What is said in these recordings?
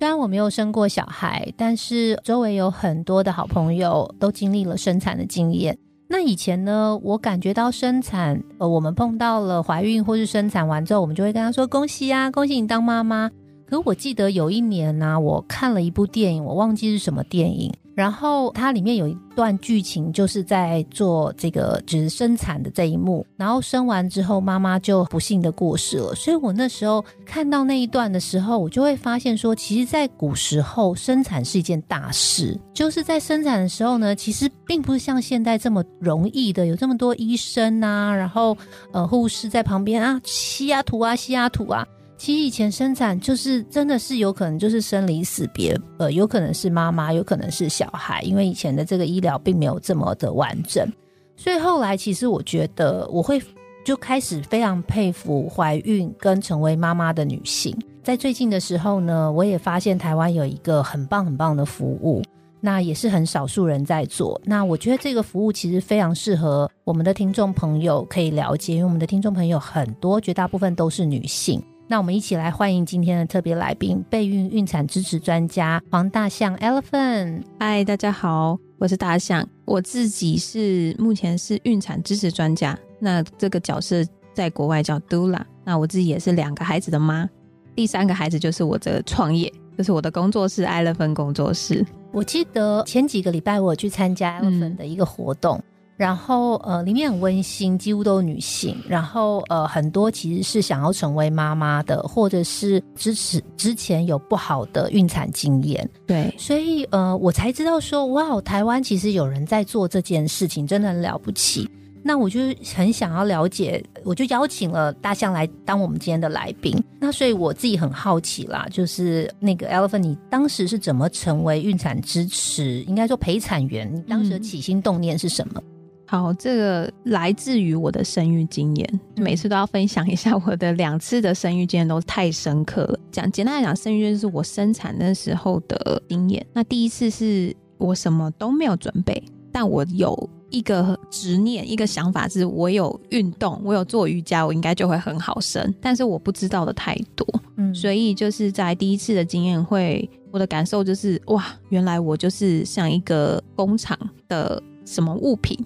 虽然我没有生过小孩，但是周围有很多的好朋友都经历了生产的经验。那以前呢，我感觉到生产，呃，我们碰到了怀孕或是生产完之后，我们就会跟他说恭喜啊，恭喜你当妈妈。可我记得有一年呢，我看了一部电影，我忘记是什么电影。然后它里面有一段剧情，就是在做这个就是生产的这一幕。然后生完之后，妈妈就不幸的过世了。所以我那时候看到那一段的时候，我就会发现说，其实，在古时候生产是一件大事。就是在生产的时候呢，其实并不是像现在这么容易的，有这么多医生啊，然后呃护士在旁边啊吸啊吐啊吸啊吐啊。其实以前生产就是真的是有可能就是生离死别，呃，有可能是妈妈，有可能是小孩，因为以前的这个医疗并没有这么的完整，所以后来其实我觉得我会就开始非常佩服怀孕跟成为妈妈的女性。在最近的时候呢，我也发现台湾有一个很棒很棒的服务，那也是很少数人在做。那我觉得这个服务其实非常适合我们的听众朋友可以了解，因为我们的听众朋友很多，绝大部分都是女性。那我们一起来欢迎今天的特别来宾——备孕孕产支持专家黄大象 （Elephant）。嗨，大家好，我是大象。我自己是目前是孕产支持专家，那这个角色在国外叫 Dula。那我自己也是两个孩子的妈，第三个孩子就是我的创业，就是我的工作室 Elephant 工作室。我记得前几个礼拜我去参加 Elephant 的一个活动。然后呃，里面很温馨，几乎都是女性。然后呃，很多其实是想要成为妈妈的，或者是支持之前有不好的孕产经验。对，所以呃，我才知道说，哇，台湾其实有人在做这件事情，真的很了不起。那我就很想要了解，我就邀请了大象来当我们今天的来宾。那所以我自己很好奇啦，就是那个 Elephant，你当时是怎么成为孕产支持，应该说陪产员？你当时的起心动念是什么？好，这个来自于我的生育经验，每次都要分享一下我的两次的生育经验都太深刻了。讲简单来讲，生育就是我生产那时候的经验。那第一次是我什么都没有准备，但我有一个执念，一个想法，是我有运动，我有做瑜伽，我应该就会很好生。但是我不知道的太多，嗯，所以就是在第一次的经验会，我的感受就是哇，原来我就是像一个工厂的。什么物品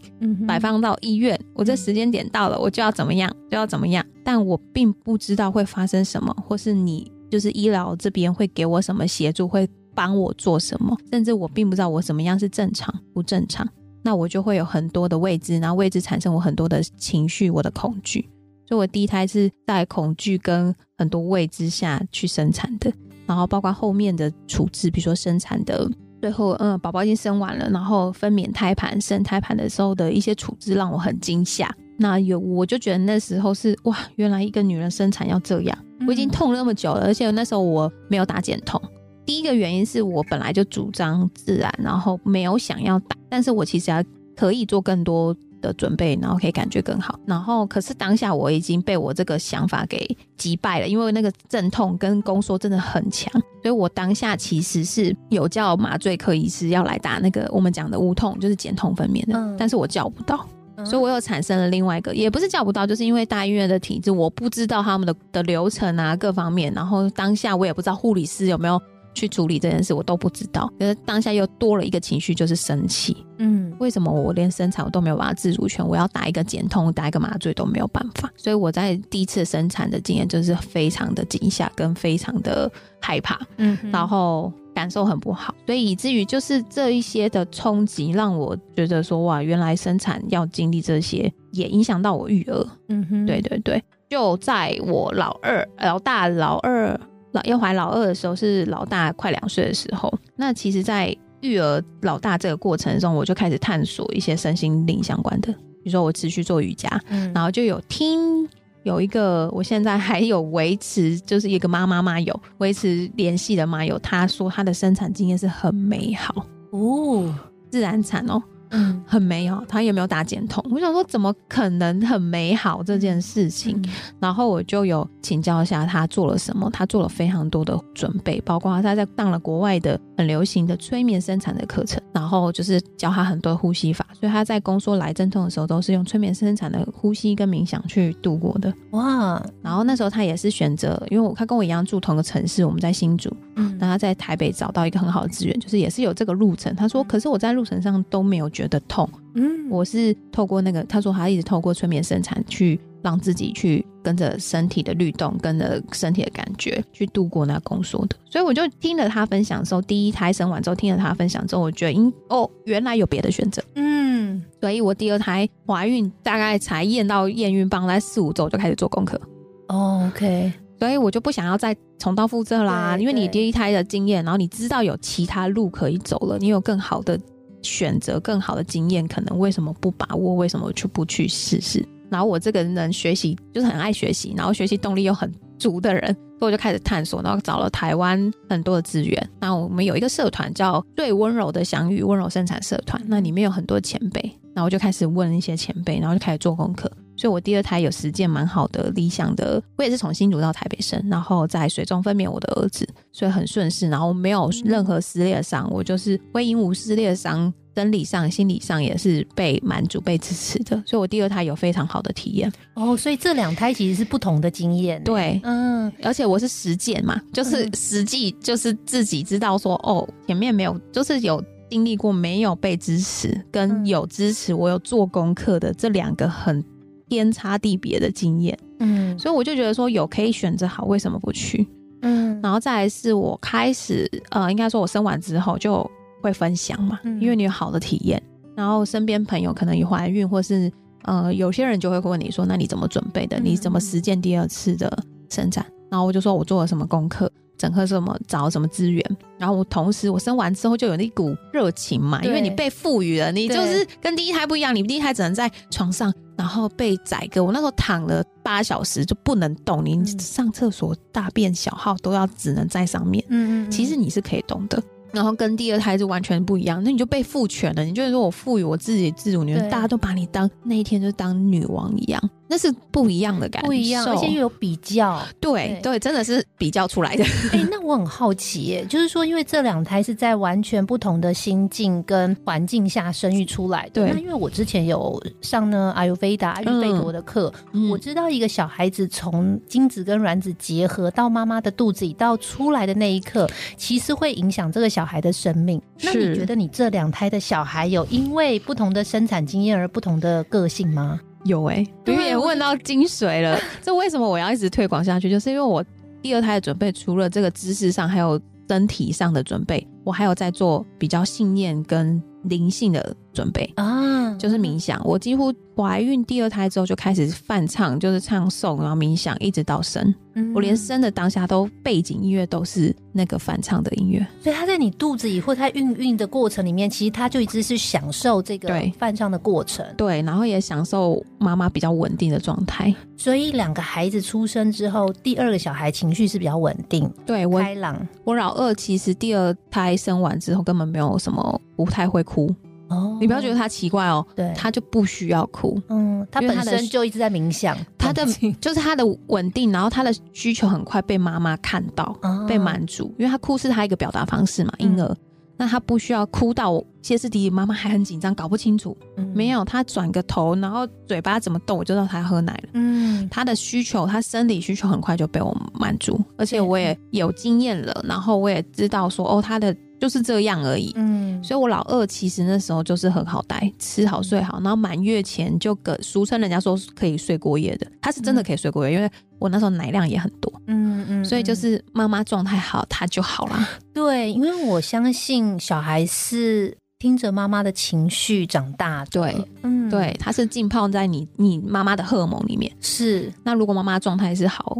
摆放到医院？我这时间点到了，我就要怎么样，就要怎么样。但我并不知道会发生什么，或是你就是医疗这边会给我什么协助，会帮我做什么，甚至我并不知道我怎么样是正常不正常。那我就会有很多的未知，然后未知产生我很多的情绪，我的恐惧。所以我第一胎是在恐惧跟很多未知下去生产的，然后包括后面的处置，比如说生产的。最后，嗯，宝宝已经生完了，然后分娩胎盘、生胎盘的时候的一些处置让我很惊吓。那有，我就觉得那时候是哇，原来一个女人生产要这样。我已经痛了那么久了，而且那时候我没有打减痛。第一个原因是我本来就主张自然，然后没有想要打，但是我其实要可以做更多。的准备，然后可以感觉更好。然后，可是当下我已经被我这个想法给击败了，因为那个阵痛跟宫缩真的很强，所以我当下其实是有叫麻醉科医师要来打那个我们讲的无痛，就是减痛分娩的，但是我叫不到，所以我又产生了另外一个，也不是叫不到，就是因为大医院的体制，我不知道他们的的流程啊各方面，然后当下我也不知道护理师有没有。去处理这件事，我都不知道。可是当下又多了一个情绪，就是生气。嗯，为什么我连生产我都没有办法自主权？我要打一个减痛，打一个麻醉都没有办法。所以我在第一次生产的经验就是非常的惊吓，跟非常的害怕。嗯，然后感受很不好，所以以至于就是这一些的冲击，让我觉得说哇，原来生产要经历这些，也影响到我育儿。嗯哼，对对对，就在我老二、老大、老二。老要怀老二的时候是老大快两岁的时候，那其实，在育儿老大这个过程中，我就开始探索一些身心灵相关的，比如说我持续做瑜伽，然后就有听有一个，我现在还有维持，就是一个妈妈妈有维持联系的妈友，她说她的生产经验是很美好。哦，自然产哦。嗯很美好，他也没有打减痛。我想说，怎么可能很美好这件事情？然后我就有请教一下他做了什么，他做了非常多的准备，包括他在上了国外的很流行的催眠生产的课程，然后就是教他很多呼吸法，所以他在宫缩来阵痛的时候都是用催眠生产的呼吸跟冥想去度过的。哇，然后那时候他也是选择，因为我他跟我一样住同个城市，我们在新竹，嗯那他在台北找到一个很好的资源，就是也是有这个路程。他说，可是我在路程上都没有觉得痛，嗯我是透过那个，他说他一直透过催眠生产去让自己去跟着身体的律动，跟着身体的感觉去度过那宫缩的。所以我就听了他分享之后，第一胎生完之后听了他分享之后，我觉得应哦，原来有别的选择。嗯所以我第二胎怀孕大概才验到验孕棒，在四五周就开始做功课。哦，OK，所以我就不想要再重蹈覆辙啦，因为你第一胎的经验，然后你知道有其他路可以走了，你有更好的选择、更好的经验，可能为什么不把握？为什么去不去试试？然后我这个人学习就是很爱学习，然后学习动力又很足的人，所以我就开始探索，然后找了台湾很多的资源。那我们有一个社团叫“最温柔的相遇温柔生产社团”，那里面有很多前辈，然后我就开始问一些前辈，然后就开始做功课。所以我第二胎有实践蛮好的、理想的，我也是从新竹到台北生，然后在水中分娩我的儿子，所以很顺势，然后没有任何撕裂伤，我就是微鹦鹉撕裂伤，生理上、心理上也是被满足、被支持的，所以我第二胎有非常好的体验。哦，所以这两胎其实是不同的经验。，对，嗯而且我是实践嘛，就是嗯实际，就是自己知道说，哦，前面没有，就是有经历过没有被支持，跟嗯有支持，我有做功课的这两个很天差地别的经验，嗯所以我就觉得说，有可以选择好，为什么不去？嗯然后再来是我开始，呃，应该说我生完之后就会分享嘛，嗯因为你有好的体验，然后身边朋友可能有怀孕，或是呃有些人就会问你说，那你怎么准备的？嗯你怎么实践第二次的生产？然后我就说我做了什么功课，整合什么找什么资源，然后我同时我生完之后就有那股热情嘛，因为你被赋予了，你就是跟第一胎不一样，你第一胎只能在床上，然后被宰割，我那时候躺了八小时就不能动，你嗯。上厕所、大便、小号都要只能在上面，嗯嗯其实你是可以动的。然后跟第二胎就完全不一样，那你就被赋权了。你就是说我赋予我自己自主，你们对。大家都把你当那一天就当女王一样，那是不一样的感受，不一样，而且又有比较。对对对，真的是比较出来的。哎、那我很好奇耶，就是说，因为这两胎是在完全不同的心境跟环境下生育出来的。对那因为我之前有上呢阿尤菲达阿育吠陀的课，嗯我知道一个小孩子从精子跟卵子结合到妈妈的肚子里到出来的那一刻，其实会影响这个小孩的生命。那你觉得你这两胎的小孩有因为不同的生产经验而不同的个性吗？有哎、对有点问到精髓了。这为什么我要一直推广下去？就是因为我第二胎的准备，除了这个知识上，还有身体上的准备，我还有在做比较信念跟灵性的准备。啊，就是冥想，我几乎怀孕第二胎之后就开始泛唱，就是唱诵，然后冥想，一直到生。嗯我连生的当下都背景音乐都是那个泛唱的音乐。所以他在你肚子里或他孕育的过程里面，其实他就一直是享受这个对泛唱的过程。对，然后也享受妈妈比较稳定的状态。所以两个孩子出生之后，第二个小孩情绪是比较稳定、对我，开朗。我老二其实第二胎生完之后根本没有什么，不太会哭。哦。你不要觉得他奇怪哦，对，他就不需要哭，嗯，他本身就一直在冥想，他的就是他的稳定，然后他的需求很快被妈妈看到，哦被满足，因为他哭是他一个表达方式嘛，嗯。婴儿。那他不需要哭到歇斯底里，妈妈还很紧张，搞不清楚。嗯。没，有，他转个头，然后嘴巴怎么动，我就知道他喝奶了。嗯。他的需求，他生理需求很快就被我满足，而且我也有经验了，然后我也知道说，哦，他的就是这样而已。嗯，所以我老二其实那时候就是很好带，吃好睡好，然后满月前就个俗称人家说可以睡过夜的，他是真的可以睡过夜，因为我那时候奶量也很多，嗯嗯所以就是妈妈状态好，他就好啦。对，因为我相信小孩是听着妈妈的情绪长大。对，嗯，对，他是浸泡在你你妈妈的荷尔蒙里面。是，那如果妈妈状态是好，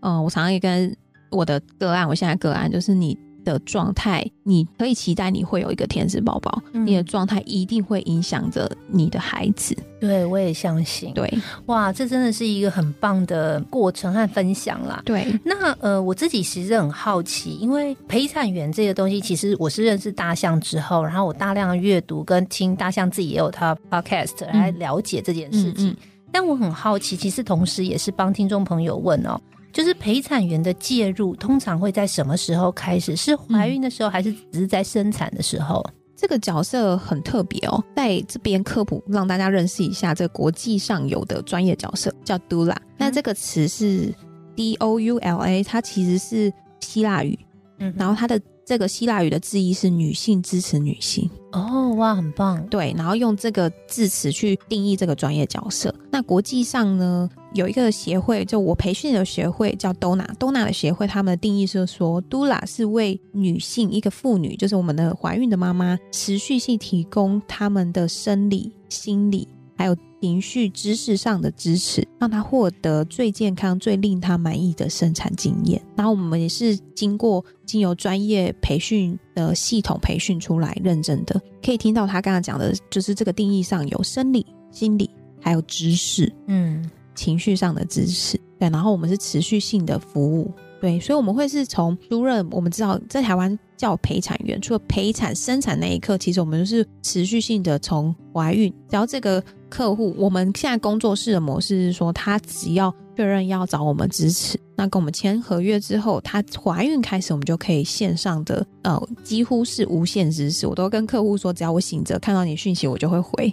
嗯、我常常也跟我的个案，我现在个案就是你的状态，你可以期待你会有一个天使宝宝，嗯你的状态一定会影响着你的孩子。对我也相信。对哇，这真的是一个很棒的过程和分享啦。对，那呃，我自己其实很好奇，因为陪产员这个东西，其实我是认识大象之后，然后我大量的阅读跟听大象自己也有他 podcast 来了解这件事情。但我很好奇，其实同时也是帮听众朋友问哦，就是陪产员的介入通常会在什么时候开始？是怀孕的时候，还是只是在生产的时候？这个角色很特别哦，在这边科普让大家认识一下，这国际上有的专业角色叫 doula。那这个词是 d o u l a，它其实是希腊语，嗯，然后它的这个希腊语的字义是女性支持女性。哦，哇，很棒。对，然后用这个字词去定义这个专业角色。那国际上呢？有一个协会，就我培训的协会叫 Dona，Dona 的协会，他们的定义是说，Dula 是为女性一个妇女，就是我们的怀孕的妈妈，持续性提供他们的生理、心理还有情绪、知识上的支持，让他获得最健康、最令他满意的生产经验。然后我们也是经过经由专业培训的系统培训出来认证的，可以听到他刚刚讲的，就是这个定义上有生理、心理还有知识，嗯。情绪上的支持，对，然后我们是持续性的服务，对，所以我们会是从输任，我们知道在台湾叫陪产员，除了陪产生产那一刻，其实我们是持续性的从怀孕，只要这个客户，我们现在工作室的模式是说，他只要确认要找我们支持，那跟我们签合约之后，他怀孕开始，我们就可以线上的，呃，几乎是无限支持，我都跟客户说，只要我醒着看到你讯息，我就会回。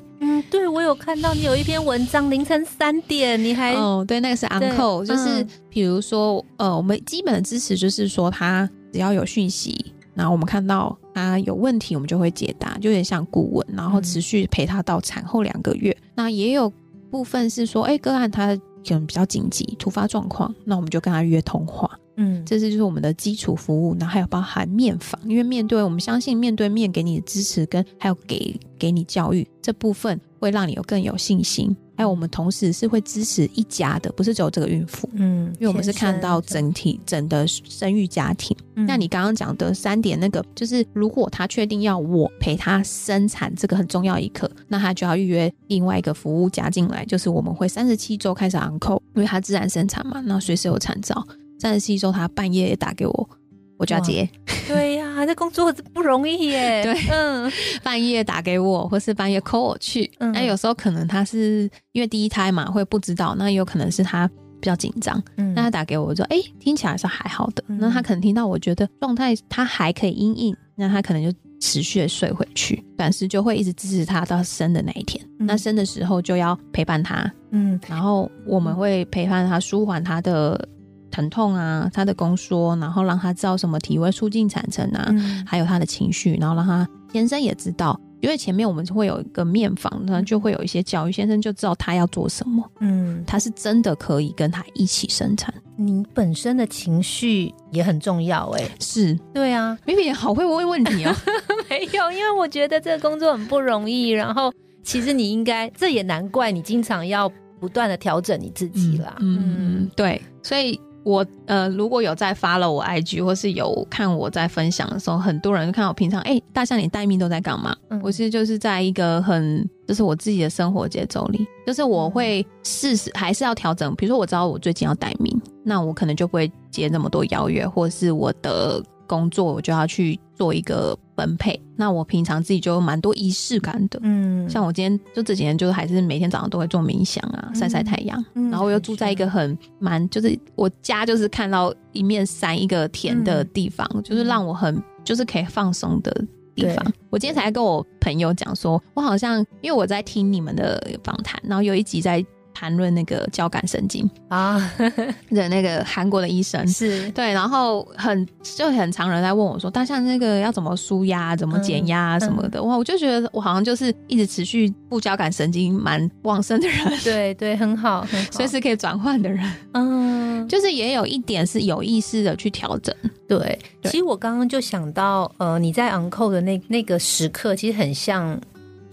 对，我有看到你有一篇文章，凌晨三点，你还哦，对，那个是 uncle，就是比如说，呃，我们基本的支持就是说，他只要有讯息，然后我们看到他有问题，我们就会解答，就有点像顾问，然后持续陪他到产后两个月。那也有部分是说，哎，个案他可能比较紧急，突发状况，那我们就跟他约通话。嗯，这是就是我们的基础服务，然后还有包含面访，因为面对我们相信面对面给你的支持跟还有给给你教育这部分，会让你有更有信心。还有我们同时是会支持一家的，不是只有这个孕妇，嗯，因为我们是看到整体整的生育家庭。那你刚刚讲的三点，那个就是如果他确定要我陪他生产这个很重要一刻，那他就要预约另外一个服务加进来，就是我们会三十七周开始 uncle，因为他自然生产嘛，那随时有产兆。三十七周，他半夜打给我，我就要接。对呀，这工作不容易耶。对，嗯，半夜打给我，或是半夜 call 我去。那有时候可能他是因为第一胎嘛，会不知道。那有可能是他比较紧张。嗯，那他打给我，我说：“哎，听起来是还好的。”那他可能听到我觉得状态他还可以阴应，那他可能就持续的睡回去。短时就会一直支持他到生的那一天。那生的时候就要陪伴他。嗯，然后我们会陪伴他，舒缓他的。疼痛啊，他的宫缩，然后让他知道什么体位促进产程啊，还有他的情绪，然后让他先生也知道，因为前面我们会有一个面访，那就会有一些教育，先生就知道他要做什么，嗯，他是真的可以跟他一起生产。你本身的情绪也很重要，哎，是。对啊。明明好会问问题哦，没有，因为我觉得这个工作很不容易，然后 其实你应该，这也难怪你经常要不断的调整你自己啦，嗯，对，所以。我呃，如果有在发了我 IG，或是有看我在分享的时候，很多人看我平常哎，大象你待命都在干嘛？我其实就是在一个很，就是我自己的生活节奏里，就是我会试试还是要调整。比如说我知道我最近要待命，那我可能就不会接那么多邀约，或是我的。工作我就要去做一个分配，那我平常自己就有蛮多仪式感的，嗯，像我今天就这几天就是还是每天早上都会做冥想啊，晒晒太阳，然后我又住在一个很蛮就是我家就是看到一面山一个田的地方，就是让我很就是可以放松的地方。我今天才跟我朋友讲说，我好像因为我在听你们的访谈，然后有一集在。谈论那个交感神经啊。的那个韩国的医生。是。对，然后很就很常人在问我说，大象那个要怎么舒压、怎么减压什么的，哇，我就觉得我好像就是一直持续不交感神经蛮旺盛的人，对对，很好，随时可以转换的人，嗯，就是也有一点是有意识的去调整，对。其实我刚刚就想到，呃，你在 uncle 的那那个时刻，其实很像。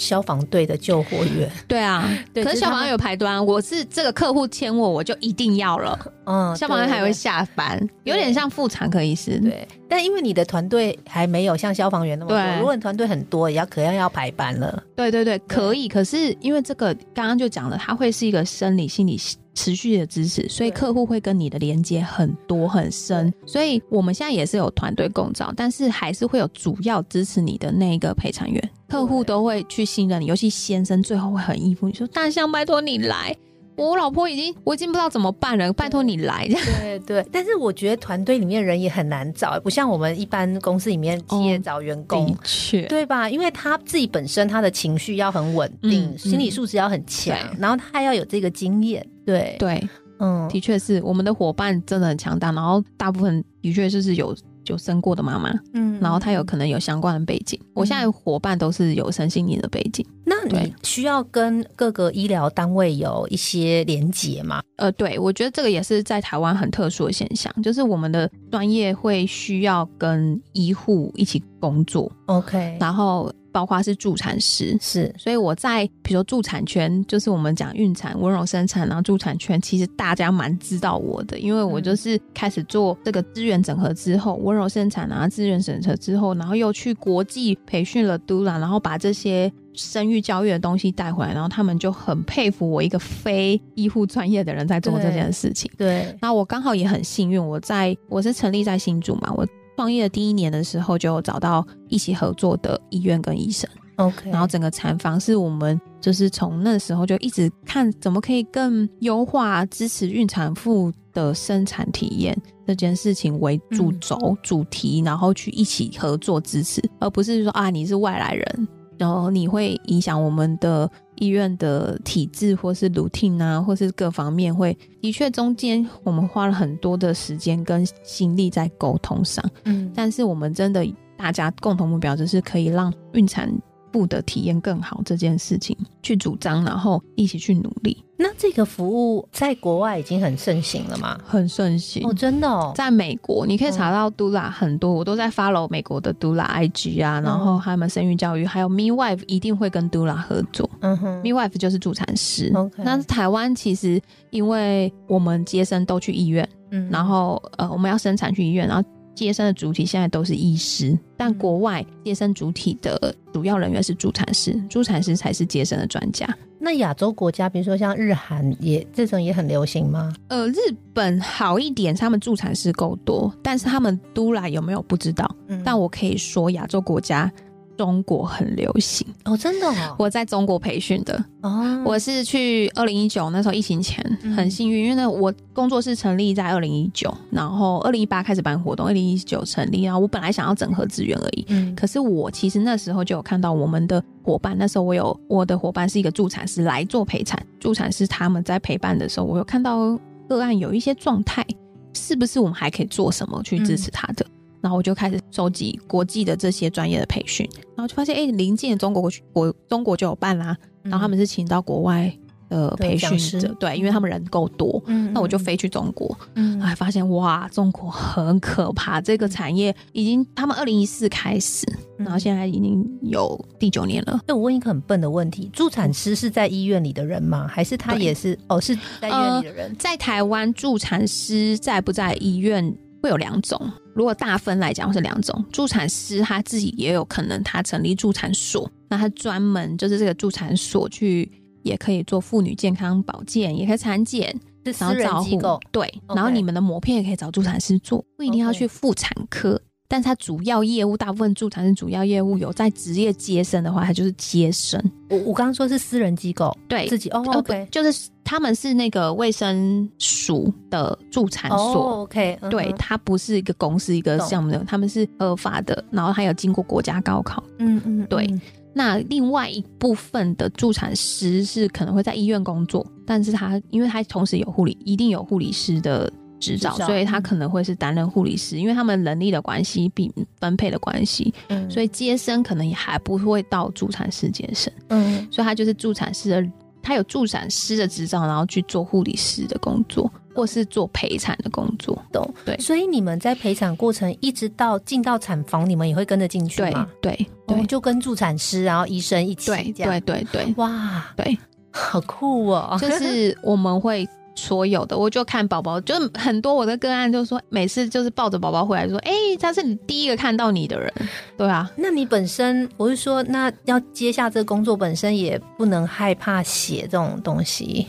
消防队的救火员，对啊，可是消防员有排端，我是这个客户签我，我就一定要了。嗯，消防员还会下班，有点像妇产科医师。对，但因为你的团队还没有像消防员那么多，如果你团队很多，也要可能要排班了。对对对，可以。可是因为这个刚刚就讲了，它会是一个生理、心理持续的支持，所以客户会跟你的连接很多很深。所以我们现在也是有团队共照，但是还是会有主要支持你的那一个陪产员，客户都会去信任你，尤其先生最后会很依附你说，大象拜托你来。我老婆已经，我已经不知道怎么办了，拜托你来。这样对对，但是我觉得团队里面人也很难找，不像我们一般公司里面企业哦找员工。的确，对吧？因为他自己本身他的情绪要很稳定，嗯心理素质要很强，对然后他还要有这个经验。对，对，嗯，的确是我们的伙伴真的很强大，然后大部分的确就是有有生过的妈妈，嗯然后她有可能有相关的背景。我现在伙伴都是有身心灵的背景。那你需要跟各个医疗单位有一些连结吗？呃，对，我觉得这个也是在台湾很特殊的现象，就是我们的专业会需要跟医护一起工作，OK，然后包括是助产师。是所以我在比如说助产圈，就是我们讲孕产、温柔生产，然后助产圈，其实大家蛮知道我的，因为我就是开始做这个资源整合之后，温柔生产啊，资源整合之后，然后又去国际培训了 Dula，然后把这些生育教育的东西带回来，然后他们就很佩服我一个非医护专业的人在做这件事情。对，那我刚好也很幸运，我在我是成立在新竹嘛，我创业的第一年的时候就找到一起合作的医院跟医生。OK，然后整个产房是我们就是从那时候就一直看怎么可以更优化支持孕产妇的生产体验这件事情为主轴、主题，然后去一起合作支持，而不是说啊你是外来人，然后你会影响我们的医院的体制或是 routine 啊，或是各方面会的确中间我们花了很多的时间跟心力在沟通上。嗯，但是我们真的大家共同目标就是可以让孕产妇的体验更好这件事情去主张，然后一起去努力，那这个服务在国外已经很盛行了吗？很盛行。哦，真的哦，在美国，你可以查到 Dula 很多，我都在 follow 美国的 Dula IG 啊，然后他们生育教育，还有 Midwife 一定会跟 Dula 合作。嗯哼，Midwife 就是助产师。OK 那台湾其实因为我们接生都去医院，嗯然后呃我们要生产去医院，然后接生的主体现在都是医师，但嗯国外接生主体的主要人员是助产师，助产师才是接生的专家。那亚洲国家，比如说像日韩，也这种也很流行吗？呃，日本好一点，他们助产师够多，但是他们都来有没有不知道。嗯但我可以说，亚洲国家中国很流行。哦，真的哦，我在中国培训的，哦，我是去二零一九那时候疫情前嗯很幸运，因为呢我工作室成立在二零一九，然后二零一八开始办活动，二零一九成立，然后我本来想要整合资源而已。嗯可是我其实那时候就有看到我们的伙伴，那时候我有我的伙伴是一个助产师来做陪产，助产师他们在陪伴的时候，我有看到个案有一些状态，是不是我们还可以做什么去支持他的？然后我就开始收集国际的这些专业的培训，然后就发现，哎，临近的中国国中国就有办啦，然后他们是请到国外的培训讲师者，对，因为他们人够多，嗯那我就，飞去中国，嗯还发现哇，中国很可怕，这个产业已经他们二零一四开始，嗯然后现在已经有第九年了。那我问一个很笨的问题：助产师是在医院里的人吗？还是他也是？哦，是在医院里的人。在台湾，助产师在不在医院会有两种，如果大分来讲是两种。助产师他自己也有可能他成立助产所，那他专门就是这个助产所去。也可以做妇女健康保健，也可以产检，是私人然后照护机构。对然后你们的膜片也可以找助产师做，不一定要去妇产科。但是它主要业务，大部分助产是主要业务有在职业接生的话，它就是接生。我我刚刚说是私人机构，对，自己哦，OK，就是他们是那个卫生署的助产所。哦，OK，对，它不是一个公司一个项目的，他们是合法的，然后还有经过国家高考。嗯嗯，对嗯那另外一部分的助产师是可能会在医院工作，但是他因为他同时有护理，一定有护理师的执照，所以他嗯可能会是担任护理师，因为他们能力的关系、比分配的关系，嗯，所以接生可能也还不会到助产师接生，嗯所以他就是助产师的，他有助产师的执照，然后去做护理师的工作，或是做陪产的工作。懂。对所以你们在陪产过程一直到进到产房，你们也会跟着进去对吗？对哦对，就跟助产师，然后医生一起对对对对哇，对，好酷哦！就是我们会所有的，我就看宝宝，就很多我的个案就说，每次就是抱着宝宝回来说，哎、他是你第一个看到你的人，对啊，那你本身，我是说，那要接下这个工作本身也不能害怕血这种东西。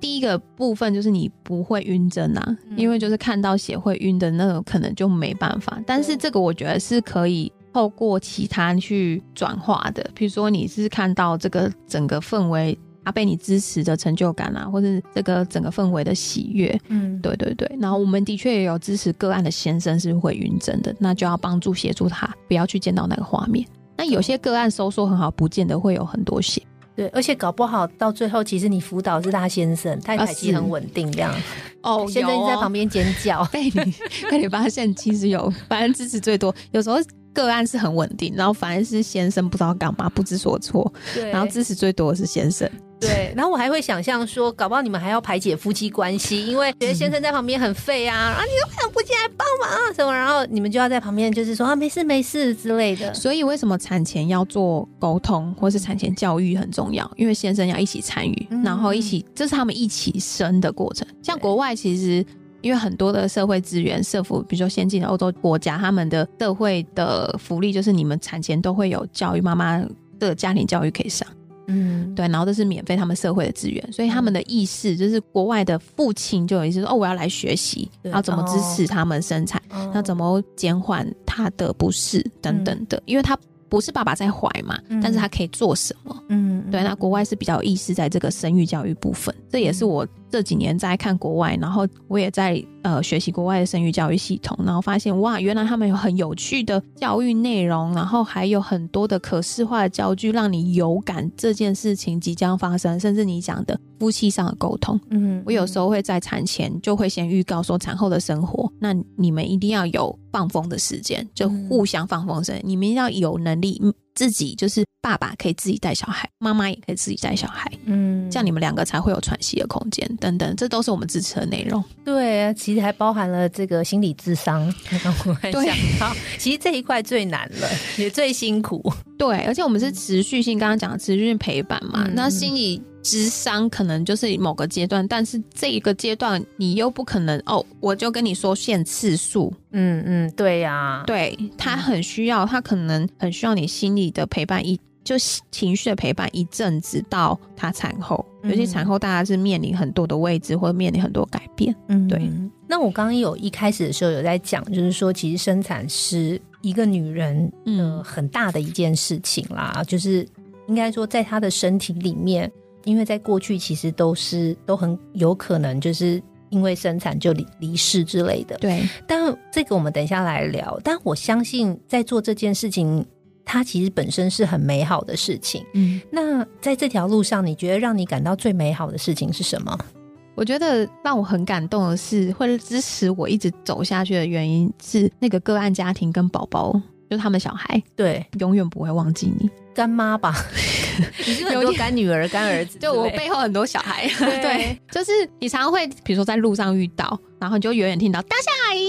第一个部分就是你不会晕针啊，因为就是看到血会晕的那种，可能就没办法。但是这个我觉得是可以透过其他去转化的，比如说你是看到这个整个氛围。他被你支持的成就感啊，或是这个整个氛围的喜悦，嗯，对对对。然后我们的确也有支持个案的先生是会晕针的，那就要帮助协助他不要去见到那个画面。那有些个案收缩很好，不见得会有很多血。对，而且搞不好到最后，其实你辅导是他先生，太太其实很稳定，这样。哦先生在旁边尖叫。被你被你发现，其实有反正支持最多，有时候个案是很稳定，然后反而是先生不知道干嘛，不知所措，对，然后支持最多的是先生。对，然后我还会想象说，搞不好你们还要排解夫妻关系，因为觉得先生在旁边很废啊，然 后，你为什么不进来帮忙啊什么，然后你们就要在旁边就是说啊，没事没事之类的。所以为什么产前要做沟通，或是产前教育很重要？因为先生要一起参与，嗯然后一起，这是他们一起生的过程。像国外其实。因为很多的社会资源、社福，比如说先进的欧洲国家，他们的社会的福利就是你们产前都会有教育，妈妈的家庭教育可以上。嗯，对，然后这是免费他们社会的资源，所以他们的意识就是国外的父亲就有意思说，哦，我要来学习，对然后怎么支持他们生产，哦那怎么减缓他的不适等等的，因为他不是爸爸在怀嘛，嗯但是他可以做什么？嗯，对，那国外是比较有意识在这个生育教育部分，这也是我这几年在看国外，然后我也在呃学习国外的生育教育系统，然后发现哇，原来他们有很有趣的教育内容，然后还有很多的可视化的教具，让你有感这件事情即将发生，甚至你讲的夫妻上的沟通。嗯，我有时候会在产前就会先预告说产后的生活，那你们一定要有放风的时间，就互相放风声。你们要有能力嗯自己，就是爸爸可以自己带小孩，妈妈也可以自己带小孩，嗯，这样你们两个才会有喘息的空间等等，这都是我们支持的内容。对，其实还包含了这个心理智商。对想到，其实这一块最难了，也最辛苦。对，而且我们是持续性，刚刚讲的持续性陪伴嘛，嗯那心理智商可能就是某个阶段，但是这一个阶段你又不可能哦，我就跟你说限次数，嗯嗯，对呀、对他很需要，他可能很需要你心理的陪伴一。就情绪的陪伴一阵子到她产后，嗯尤其产后大家是面临很多的位置或者面临很多改变。嗯，对。那我刚刚有一开始的时候有在讲，就是说，其实生产是一个女人呃嗯很大的一件事情啦，就是应该说在她的身体里面，因为在过去其实都是都很有可能就是因为生产就离离世之类的。对，但这个我们等一下来聊。但我相信在做这件事情，它其实本身是很美好的事情。嗯，那在这条路上，你觉得让你感到最美好的事情是什么？我觉得让我很感动的是，会支持我一直走下去的原因是那个个案家庭跟宝宝，就他们小孩。对，永远不会忘记你。干妈吧，有点。干女儿、干儿子就我背后很多小孩，对。对，就是你常常会，比如说在路上遇到，然后你就远远听到大象阿姨，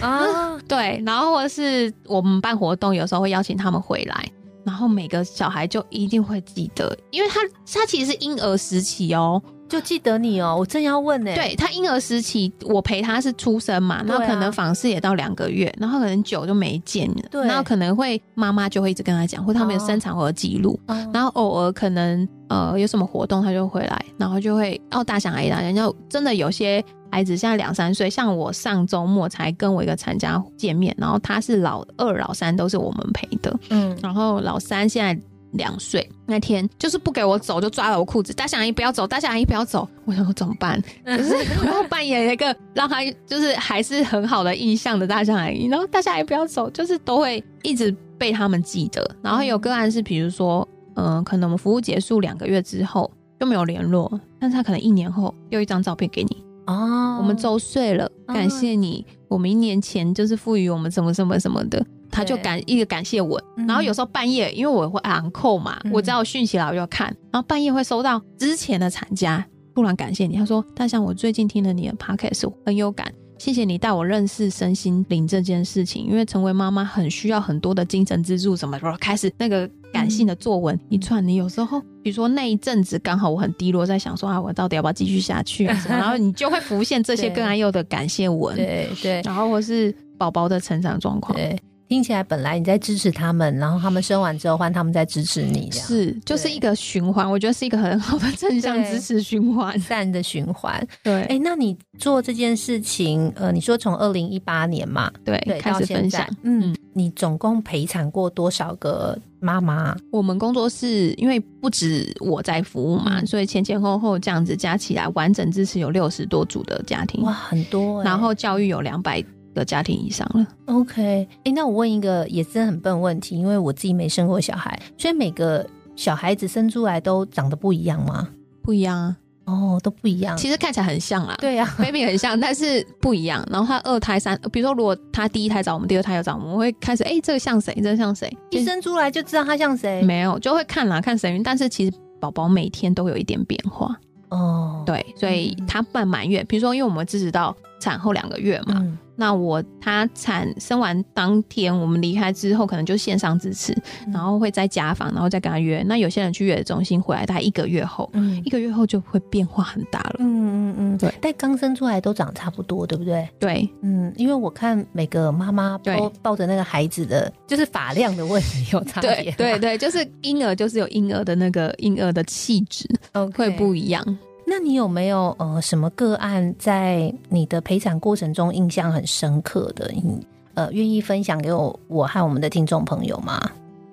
啊，对，然后或者是我们办活动，有时候会邀请他们回来，然后每个小孩就一定会记得，因为他他其实是婴儿时期哦，就记得你哦。我正要问呢、，对他婴儿时期，我陪他是出生嘛，然后可能访视也到两个月，然后可能久就没见了，对。然后可能会妈妈就会一直跟他讲，或他们有生产或者记录，哦。然后偶尔可能呃有什么活动他就回来，然后就会哦大想阿姨大想，就真的有些孩子现在两三岁，像我上周末才跟我一个产家见面，然后他是老二老三都是我们陪的，嗯，然后老三现在两岁，那天就是不给我走，就抓了我裤子，大象阿姨不要走，大象阿姨不要走，我想说怎么办？可是我要扮演一个让他就是还是很好的印象的大象阿姨，然后大象阿姨不要走，就是都会一直被他们记得。然后有个案是，比如说，嗯、可能我们服务结束两个月之后就没有联络，但是他可能一年后又一张照片给你，哦，我们周岁了，哦感谢你，我们一年前就是赋予我们什么什么什么的。他就感一直感谢文，嗯。然后有时候半夜，因为我会昂扣嘛，嗯。我只要有讯息来我就看，然后半夜会收到之前的产家突然感谢你，他说大象，我最近听了你的 podcast 很有感，谢谢你带我认识身心灵这件事情，因为成为妈妈很需要很多的精神支柱，什么时候开始那个感性的作文一串，你有时候比如说那一阵子刚好我很低落，在想说啊，我到底要不要继续下去啊什么，然后你就会浮现这些更爱幼的感谢文，对对。然后或是宝宝的成长状况。对，听起来本来你在支持他们，然后他们生完之后换他们在支持你，是，就是一个循环，我觉得是一个很好的正向支持循环。善的循环。对，哎，那你做这件事情，呃，你说从二零一八年嘛，对，对，开始分享。，嗯嗯，你总共陪产过多少个妈妈？我们工作室因为不止我在服务嘛，嗯所以前前后后这样子加起来，完整支持有六十多组的家庭哇，，很多欸。然后教育有两百个家庭以上了。OK，哎，那我问一个也真的很笨问题，因为我自己没生过小孩，所以每个小孩子生出来都长得不一样吗？不一样啊，哦，都不一样。其实看起来很像啦，对呀、啊，，baby 很像，但是不一样。然后他二胎三，比如说如果他第一胎找我们，第二胎又找我们，我们会开始哎、这个像谁？这个像谁？一生出来就知道他像谁。没有，就会看啦，看神韵。但是其实宝宝每天都有一点变化，哦，对，所以嗯他慢满月，比如说因为我们支持到产后两个月嘛，嗯，那我他产生完当天，我们离开之后，可能就线上支持，嗯然后会在家访，然后再跟他约。那有些人去月子中心回来，大概一个月后，嗯一个月后就会变化很大了。嗯嗯嗯，对但刚生出来都长差不多，对不对？对，嗯，因为我看每个妈妈对都抱着那个孩子的，就是发量的问题有差别对，对对，就是婴儿就是有婴儿的那个婴儿的气质 会不一样。那你有没有呃什么个案在你的陪产过程中印象很深刻的？你呃愿意分享给我我和我们的听众朋友吗？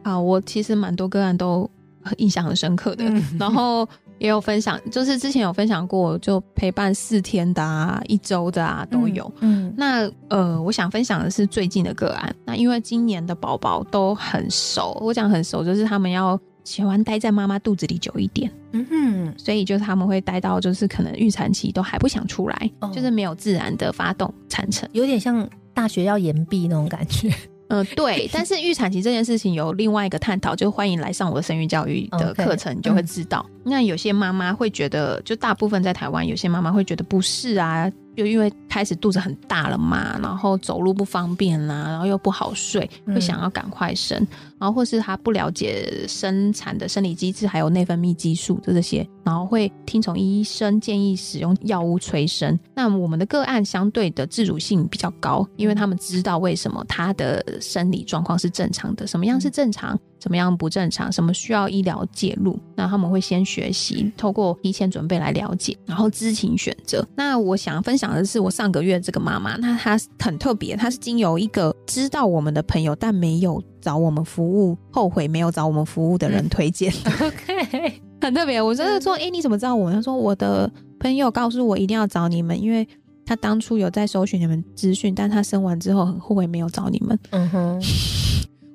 啊，我其实蛮多个案都印象很深刻的，嗯然后也有分享，就是之前有分享过，就陪伴四天的啊、一周的啊都有。嗯，那呃，我想分享的是最近的个案。那因为今年的宝宝都很熟，我讲很熟，就是他们要喜欢待在妈妈肚子里久一点，嗯哼所以就是他们会待到就是可能预产期都还不想出来，哦就是没有自然的发动产程。有点像大学要延毕那种感觉。嗯、对。但是预产期这件事情有另外一个探讨，就欢迎来上我的生育教育的课程，你就会知道。那有些妈妈会觉得，就大部分在台湾，有些妈妈会觉得不是啊，就因为开始肚子很大了嘛，然后走路不方便啦、然后又不好睡，嗯会想要赶快生，然后或是他不了解生产的生理机制，还有内分泌激素这些，然后会听从医生建议使用药物催生。那我们的个案相对的自主性比较高，因为他们知道为什么他的生理状况是正常的，什么样是正常，什么样不正常，什么需要医疗介入。那他们会先学习，透过提前准备来了解，然后知情选择。那我想分享的是，我上个月这个妈妈，那她很特别，她是经由一个知道我们的朋友，但没有找我们服务，后悔没有找我们服务的人推荐的。OK，很特别。我真的说，哎、你怎么知道我？他说我的朋友告诉我一定要找你们，因为他当初有在搜寻你们资讯，但他生完之后很后悔没有找你们。嗯哼，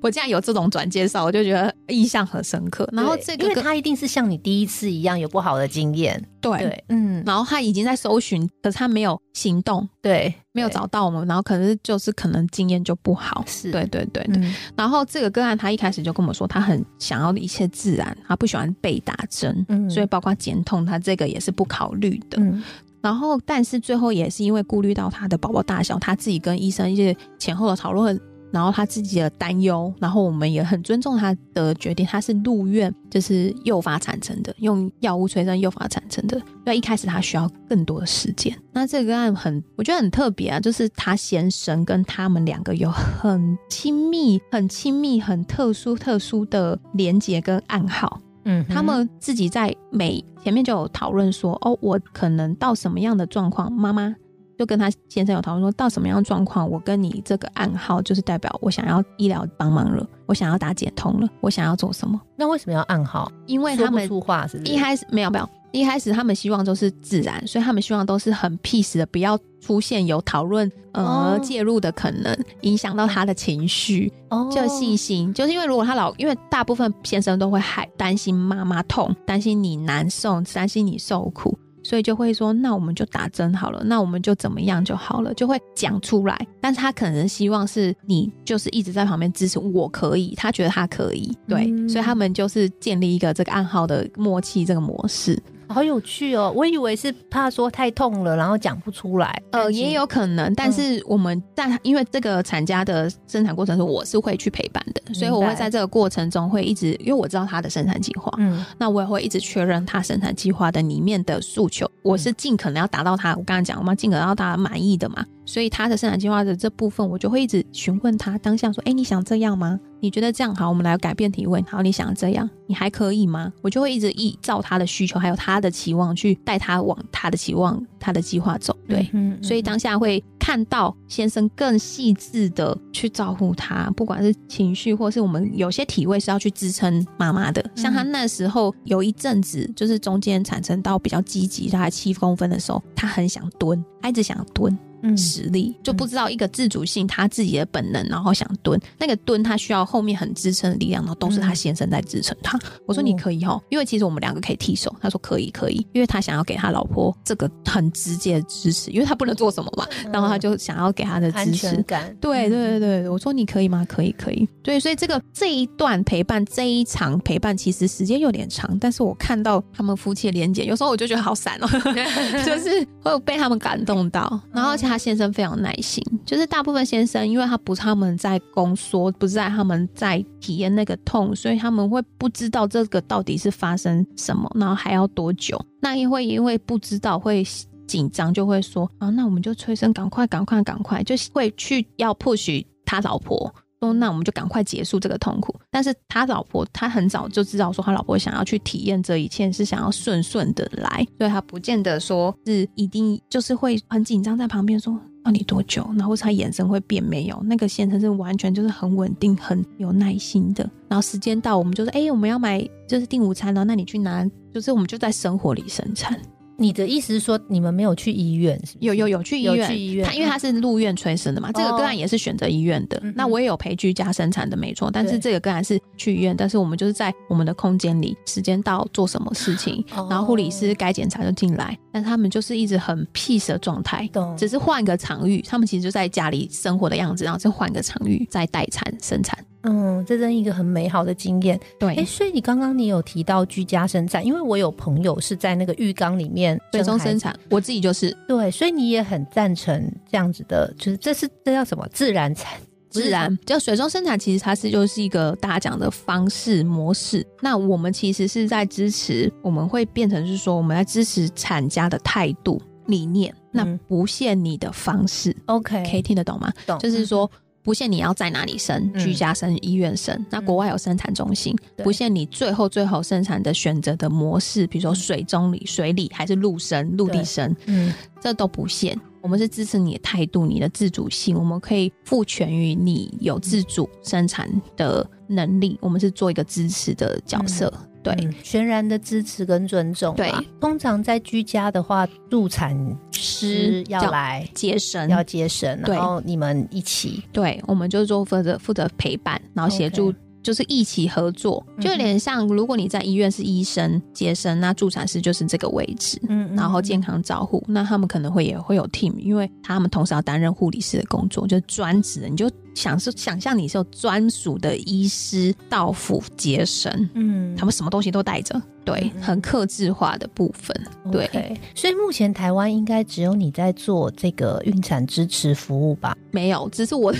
我竟然有这种转介绍，我就觉得印象很深刻。然后对这个因为他一定是像你第一次一样有不好的经验，对，对，嗯，然后他已经在搜寻，可是他没有行动，对，没有，找到我们，然后可能就是可能经验就不好。是对对对对。嗯然后这个个案他一开始就跟我说，他很想要一切自然，他不喜欢被打针，嗯所以包括减痛，他这个也是不考虑的。嗯然后，但是最后也是因为顾虑到他的宝宝大小，他自己跟医生一些前后的讨论，然后他自己的担忧，然后我们也很尊重他的决定。他是入院，就是诱发产生的，用药物催生诱发产生的。因为一开始他需要更多的时间。那这个案很，我觉得很特别啊，就是他先生跟他们两个有很亲密、很亲密、很特殊、特殊的连结跟暗号。嗯，他们自己在每前面就有讨论说，哦，我可能到什么样的状况，妈妈就跟他先生有讨论说，到什么样的状况，我跟你这个暗号就是代表我想要医疗帮忙了，我想要打解通了，我想要做什么？那为什么要暗号？因为他们话，是是？一开始没有没有，一开始他们希望都是自然，所以他们希望都是很 peace 的，不要出现有讨论呃、哦介入的可能，影响到他的情绪。哦就信心，就是因为如果他老，因为大部分先生都会害担心妈妈痛，担心你难受，担心你受苦，所以就会说，那我们就打针好了，那我们就怎么样就好了，就会讲出来。但是他可能希望是你就是一直在旁边支持，我可以，他觉得他可以，对，嗯所以他们就是建立一个这个暗号的默契这个模式。好有趣哦！我以为是怕说太痛了，然后讲不出来。呃，也有可能，但是我们但因为这个产家的生产过程中，我是会去陪伴的，所以我会在这个过程中会一直，因为我知道他的生产计划，嗯，那我也会一直确认他生产计划的里面的诉求，我是尽可能要达到他。我刚刚讲，我们尽可能要达到满意的嘛。所以他的生产计划的这部分，我就会一直询问他当下说：“哎，你想这样吗？你觉得这样好？我们来改变提问。好，你想这样，你还可以吗？”我就会一直依照他的需求，还有他的期望去带他往他的期望、他的计划走。对，所以当下会看到先生更细致的去照顾他，不管是情绪，或是我们有些体位是要去支撑妈妈的。像他那时候有一阵子，就是中间产生到比较积极，大概七公分的时候，他很想蹲，一直想蹲。实力就不知道一个自主性，他自己的本能，然后想蹲那个蹲，他需要后面很支撑的力量，然后都是他先生在支撑他。我说你可以哈，因为其实我们两个可以替手。他说可以可以，因为他想要给他老婆这个很直接的支持，因为他不能做什么嘛，然后他就想要给他的支持感。对对对对，我说你可以吗？可以可以。对，所以这个这一段陪伴，这一场陪伴其实时间有点长，但是我看到他们夫妻的连接，有时候我就觉得好散哦，就是会被他们感动到，然后而且先生非常耐心，就是大部分先生，因为他不是他们在宫缩，不是在他们在体验那个痛，所以他们会不知道这个到底是发生什么，然后还要多久。那也会因为不知道会紧张，就会说啊，那我们就催生，赶快，赶快，赶快，就会去要 push 他老婆。那我们就赶快结束这个痛苦，但是他老婆他很早就知道说他老婆想要去体验这一切，是想要顺顺的来，所以他不见得说是一定就是会很紧张在旁边说啊你多久，然后他眼神会变没有，那个先生是完全就是很稳定很有耐心的，然后时间到我们就说哎我们要买就是订午餐了，那你去拿，就是我们就在生活里生产。你的意思是说，你们没有去医院？有有有去医院，去医院。他因为他是入院催生的嘛，这个个案也是选择医院的。那我也有陪居家生产的，没错。但是这个个案是去医院，但是我们就是在我们的空间里，时间到做什么事情，然后护理师该检查就进来。但他们就是一直很 peace 的状态，只是换一个场域，他们其实就在家里生活的样子，然后再换个场域再待产生产。嗯，这真一个很美好的经验。对，哎，所以你刚刚你有提到居家生产，因为我有朋友是在那个浴缸里面水中生产，我自己就是对，所以你也很赞成这样子的，就是这是这叫什么自然产？自然叫水中生产，其实它是就是一个大家讲的方式模式。那我们其实是在支持，我们会变成是说我们在支持产家的态度理念，那不限你的方式。OK，可以听得懂吗？懂，就是说。不限你要在哪里生，居家生、医院生，那国外有生产中心。不限你最后最后生产的选择的模式，比如说水中里、水里还是陆生、陆地生，嗯，这都不限。我们是支持你的态度、你的自主性，我们可以赋权于你有自主生产的能力。我们是做一个支持的角色。对，全然的支持跟尊重。对，通常在居家的话，助产师要来接生，要接生，然后你们一起，对，我们就做负责负责陪伴，然后协助。就是一起合作，就有点像，如果你在医院是医生接生，那助产师就是这个位置，嗯，然后健康照护，那他们可能会也会有 team，因为他们同时要担任护理师的工作，就是专职的，你就想是想象你是有专属的医师到府接生，嗯，他们什么东西都带着，对，很克制化的部分，对，所以目前台湾应该只有你在做这个孕产支持服务吧？没有，只是我，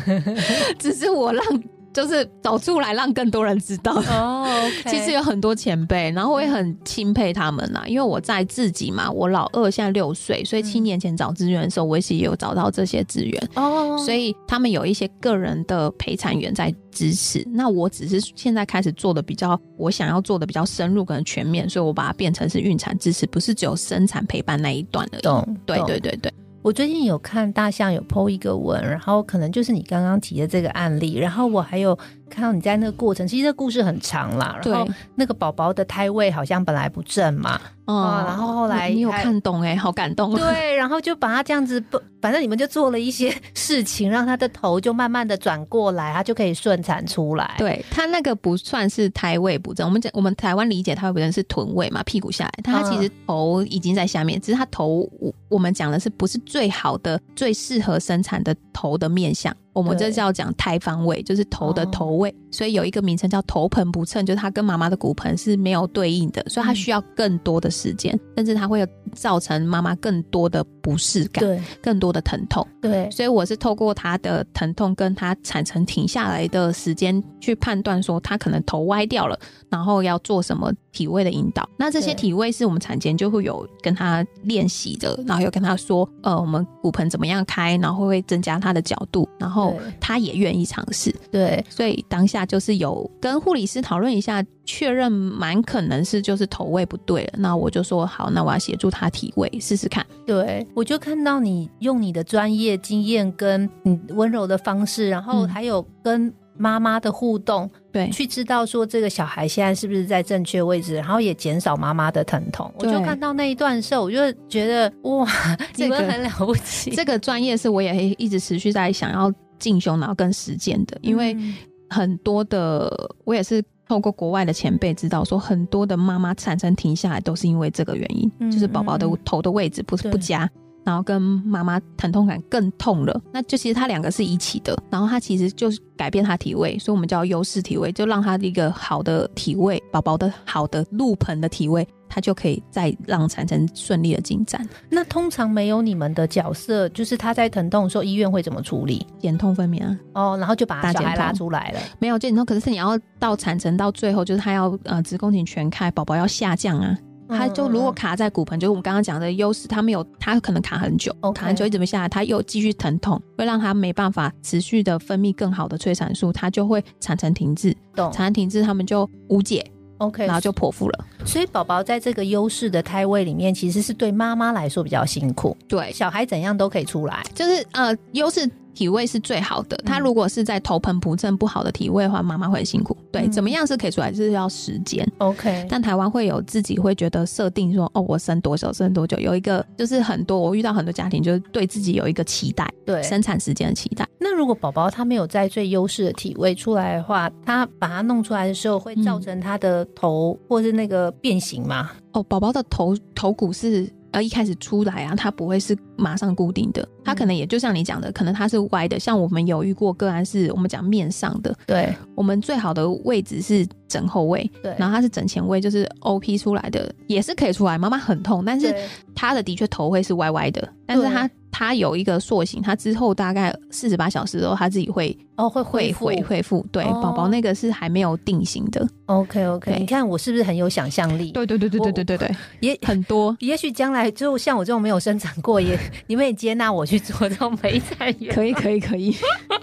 只是我让。就是走出来，让更多人知道。哦，其实有很多前辈，然后我也很钦佩他们呐。因为我在自己嘛，我老二现在六岁，所以七年前找资源的时候，我也有找到这些资源。哦，所以他们有一些个人的陪产员在支持。那我只是现在开始做的比较，我想要做的比较深入，可能全面，所以我把它变成是孕产支持，不是只有生产陪伴那一段而已。懂，对对对对。我最近有看大象有剖一个文，然后可能就是你刚刚提的这个案例，然后我还有。看到你在那个过程，其实这故事很长啦。然后那个宝宝的胎位好像本来不正嘛，哦，然后后来你有看懂哎，好感动。对，然后就把他这样子不，反正你们就做了一些事情，让他的头就慢慢的转过来，他就可以顺产出来。对他那个不算是胎位不正，我们讲我们台湾理解胎位不正是臀位嘛，屁股下来，他其实头已经在下面，只是他头我我们讲的是不是最好的、最适合生产的头的面相。我们对。这叫讲胎方位，就是头的哦。头位，所以有一个名称叫头盆不称，就是它跟妈妈的骨盆是没有对应的，所以它嗯。需要更多的时间，甚至它会有造成妈妈更多的不适感，对更多的疼痛。对所以我是透过他的疼痛跟他产程停下来的时间去判断说他可能头歪掉了，然后要做什么体位的引导。那这些体位是我们产前就会有跟他练习的，然后有跟他说，呃，我们骨盆怎么样开，然后会增加他的角度，然后他也愿意尝试。对所以当下就是有跟护理师讨论一下，确认蛮可能是就是头位不对了。那我就说好，那我要协助他体位试试看。对，我就看到你用你的专业经验跟你温柔的方式，然后嗯还有跟妈妈的互动，对，去知道说这个小孩现在是不是在正确位置，然后也减少妈妈的疼痛。我就看到那一段的时候，我就觉得哇，这个你们很了不起。这个专业是我也一直持续在想要进修，然后跟实践的，因为嗯很多的我也是透过国外的前辈知道说，很多的妈妈产生停下来都是因为这个原因，嗯就是宝宝的头的位置不是不佳。然后跟妈妈疼痛感更痛了，那就其实它两个是一起的，然后它其实就是改变它体位，所以我们叫优势体位，就让它一个好的体位，宝宝的好的入盆的体位，它就可以再让产程顺利的进展，那通常没有你们的角色，就是他在疼痛的时候，医院会怎么处理？减痛分娩啊，哦，然后就把小孩拉出来了。没有减痛，可是你要到产程到最后，就是他要呃子宫颈全开，宝宝要下降啊，他就如果嗯卡在骨盆，就是我们刚刚讲的优势，他没有，他可能卡很久卡很久一直没下来，他又继续疼痛，会让他没办法持续的分泌更好的催产素，他就会产程停滞，懂产程停滞，他们就无解，OK，然后就剖腹了。所以宝宝在这个优势的胎位里面，其实是对妈妈来说比较辛苦，对，小孩怎样都可以出来。就是呃优势。体位是最好的，他嗯如果是在头盆不正不好的体位的话，妈妈会很辛苦。对，嗯怎么样是可以出来，就是要时间。OK，但台湾会有自己会觉得设定说，哦，我生多久生多久，有一个就是很多我遇到很多家庭就是对自己有一个期待，对。生产时间的期待。那如果宝宝他没有在最优势的体位出来的话，他把它弄出来的时候，会造成他的头或是那个变形吗？哦，宝宝的头头骨是呃一开始出来啊，它不会是马上固定的，它可能也就像你讲的，可能它是歪的。像我们有遇过个案是我们讲面上的，对我们最好的位置是枕后位，对，然后它是枕前位，就是 O P 出来的，也是可以出来。妈妈很痛，但是对他的的确头会是歪歪的，但是他他有一个塑形，他之后大概四十八小时之后，他自己会哦会会恢复恢恢复。对，哦。宝宝那个是还没有定型的。OK OK，你看我是不是很有想象力？对对对对对对对对，也很多。也许将来就像我这种没有生产过，也你们也接纳我去做这种陪产员，可以可以可以，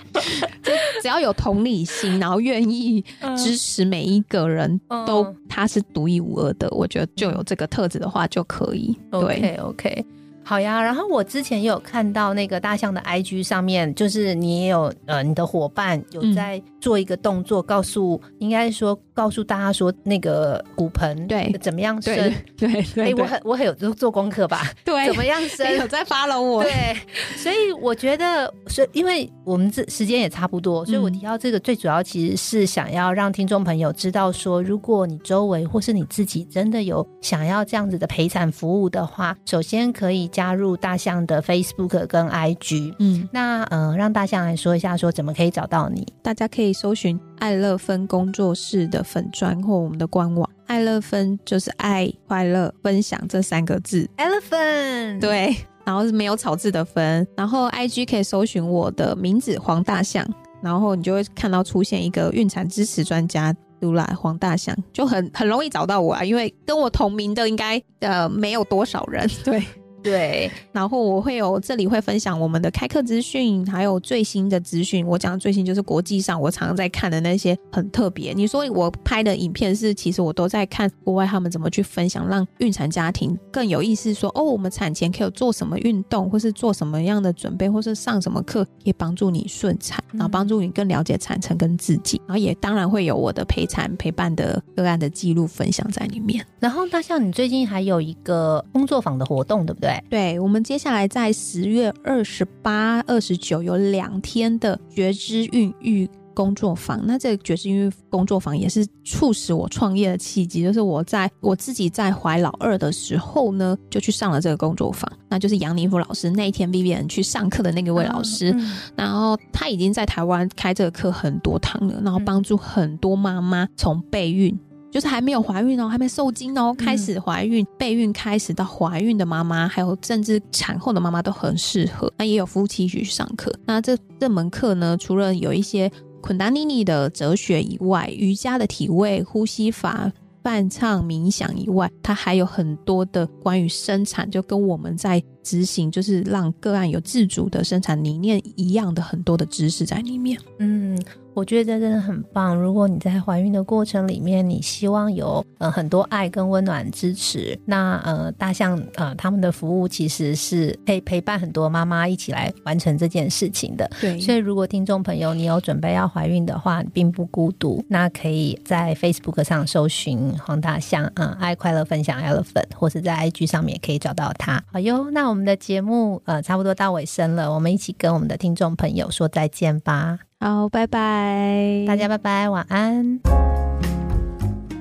就只要有同理心，然后愿意支持每一个人嗯。都他是独一无二的，我觉得就有这个特质的话就可以。对，OK 好呀。然后我之前也有看到那个大象的 IG 上面，就是你也有呃，你的伙伴有嗯在做一个动作，告诉应该说告诉大家说那个骨盆对 怎么样伸。对对对哎、对我很我很有做做功课吧？对怎么样伸？有在 follow 我？对，所以我觉得，所以因为我们这时间也差不多，所以我嗯提到这个最主要其实是想要让听众朋友知道说，如果你周围或是你自己真的有想要这样子的陪产服务的话，首先可以加入大象的 Facebook 跟 IG。嗯，那呃，让大象来说一下，说怎么可以找到你？大家可以搜寻爱乐芬工作室的粉砖或我们的官网。爱乐芬就是爱、快乐、分享这三个字，Elephant，，对，然后是没有草字的分。然后 IG 可以搜寻我的名字黄大象，然后你就会看到出现一个孕产支持专家。杜拉黄大象就很很容易找到我啊，因为跟我同名的应该呃没有多少人，对。对，然后我会有这里会分享我们的开课资讯，还有最新的资讯。我讲的最新就是国际上我常常在看的那些很特别。你说我拍的影片是，其实我都在看国外他们怎么去分享，让孕产家庭更有意识说，哦，我们产前可以做什么运动，或是做什么样的准备，或是上什么课，可以帮助你顺产，然后帮助你更了解产程跟自己。然后也当然会有我的陪产陪伴的个案的记录分享在里面。然后大象，你最近还有一个工作坊的活动，对不对？对，我们接下来在十月二十八、二十九有两天的觉知孕育工作坊。那这个觉知孕育工作坊也是促使我创业的契机，就是我在我自己在怀老二的时候呢，就去上了这个工作坊。那就是杨宁福老师那一天 B B N 去上课的那个位老师，然后他已经在台湾开这个课很多堂了，然后帮助很多妈妈从备孕。就是还没有怀孕哦，还没受精哦，开始怀孕、备孕开始到怀孕的妈妈，还有甚至产后的妈妈都很适合。那也有夫妻去上课。那这这门课呢，除了有一些昆达尼尼的哲学以外，瑜伽的体位、呼吸法、伴唱、冥想以外，它还有很多的关于生产，就跟我们在执行，就是让个案有自主的生产理念一样的很多的知识在里面。嗯。我觉得这真的很棒。如果你在怀孕的过程里面，你希望有呃很多爱跟温暖支持，那呃大象呃他们的服务其实是可以陪伴很多妈妈一起来完成这件事情的。对，所以如果听众朋友你有准备要怀孕的话，并不孤独，那可以在 Facebook 上搜寻黄大象啊，爱快乐分享 Elephant，或是在 IG 上面也可以找到他。好哟，那我们的节目呃差不多到尾声了，我们一起跟我们的听众朋友说再见吧。好，拜拜，大家拜拜，晚安。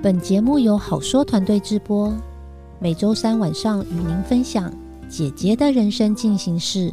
本节目由好说团队制播，每周三晚上与您分享姐姐的人生进行式。